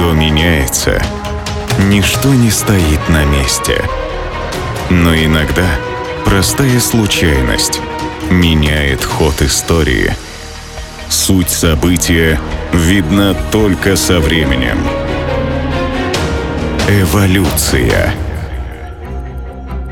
Все меняется. Ничто не стоит на месте. Но иногда простая случайность меняет ход истории. Суть события видна только со временем. Эволюция.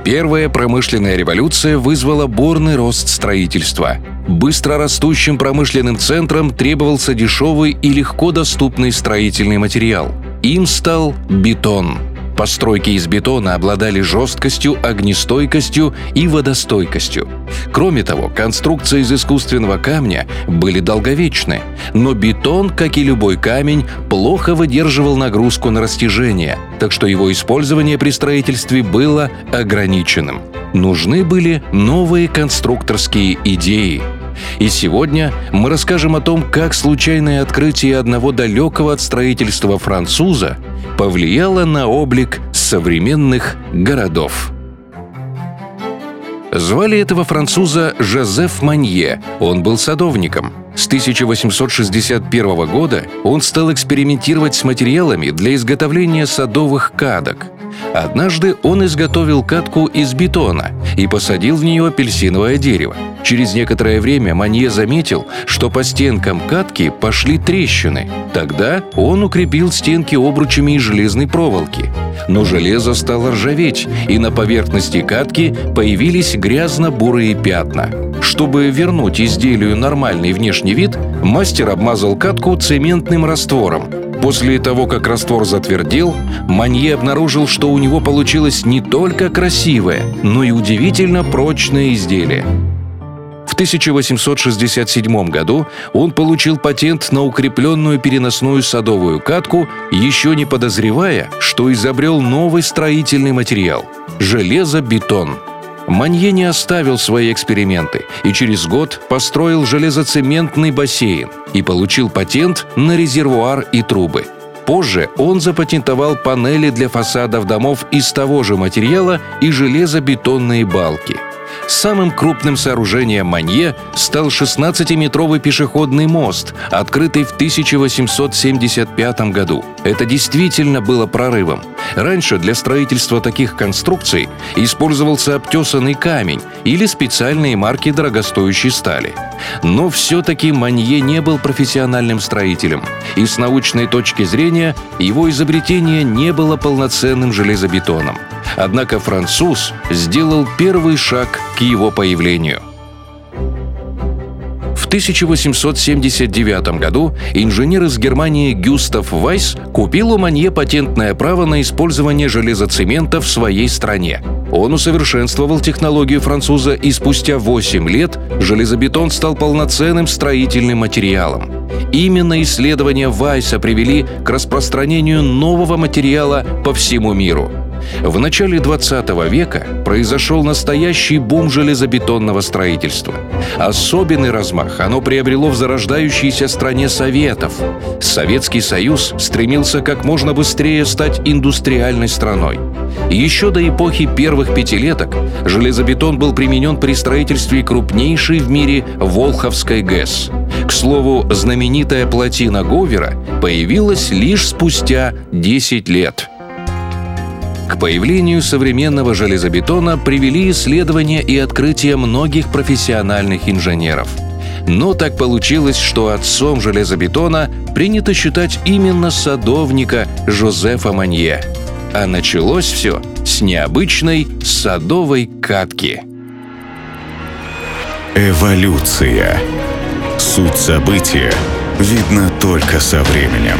Первая промышленная революция вызвала бурный рост строительства. Быстро растущим промышленным центрам требовался дешевый и легко доступный строительный материал. Им стал бетон – Постройки из бетона обладали жесткостью, огнестойкостью и водостойкостью. Кроме того, конструкции из искусственного камня были долговечны, но бетон, как и любой камень, плохо выдерживал нагрузку на растяжение, так что его использование при строительстве было ограниченным. Нужны были новые конструкторские идеи – и сегодня мы расскажем о том, как случайное открытие одного далекого от строительства француза повлияло на облик современных городов. Звали этого француза Жозеф Манье. Он был садовником. С 1861 года он стал экспериментировать с материалами для изготовления садовых кадок – Однажды он изготовил катку из бетона и посадил в нее апельсиновое дерево. Через некоторое время Манье заметил, что по стенкам катки пошли трещины. Тогда он укрепил стенки обручами из железной проволоки. Но железо стало ржаветь, и на поверхности катки появились грязно-бурые пятна. Чтобы вернуть изделию нормальный внешний вид, мастер обмазал катку цементным раствором, После того, как раствор затвердел, Манье обнаружил, что у него получилось не только красивое, но и удивительно прочное изделие. В 1867 году он получил патент на укрепленную переносную садовую катку, еще не подозревая, что изобрел новый строительный материал – железобетон – Манье не оставил свои эксперименты и через год построил железоцементный бассейн и получил патент на резервуар и трубы. Позже он запатентовал панели для фасадов домов из того же материала и железобетонные балки – Самым крупным сооружением Манье стал 16-метровый пешеходный мост, открытый в 1875 году. Это действительно было прорывом. Раньше для строительства таких конструкций использовался обтесанный камень или специальные марки дорогостоящей стали. Но все-таки Манье не был профессиональным строителем, и с научной точки зрения его изобретение не было полноценным железобетоном. Однако француз сделал первый шаг к его появлению. В 1879 году инженер из Германии Гюстав Вайс купил у Манье патентное право на использование железоцемента в своей стране. Он усовершенствовал технологию француза, и спустя 8 лет железобетон стал полноценным строительным материалом. Именно исследования Вайса привели к распространению нового материала по всему миру – в начале 20 века произошел настоящий бум железобетонного строительства. Особенный размах оно приобрело в зарождающейся стране Советов. Советский Союз стремился как можно быстрее стать индустриальной страной. Еще до эпохи первых пятилеток железобетон был применен при строительстве крупнейшей в мире Волховской ГЭС. К слову, знаменитая плотина Говера появилась лишь спустя 10 лет – появлению современного железобетона привели исследования и открытия многих профессиональных инженеров. Но так получилось, что отцом железобетона принято считать именно садовника Жозефа Манье. А началось все с необычной садовой катки. Эволюция. Суть события видна только со временем.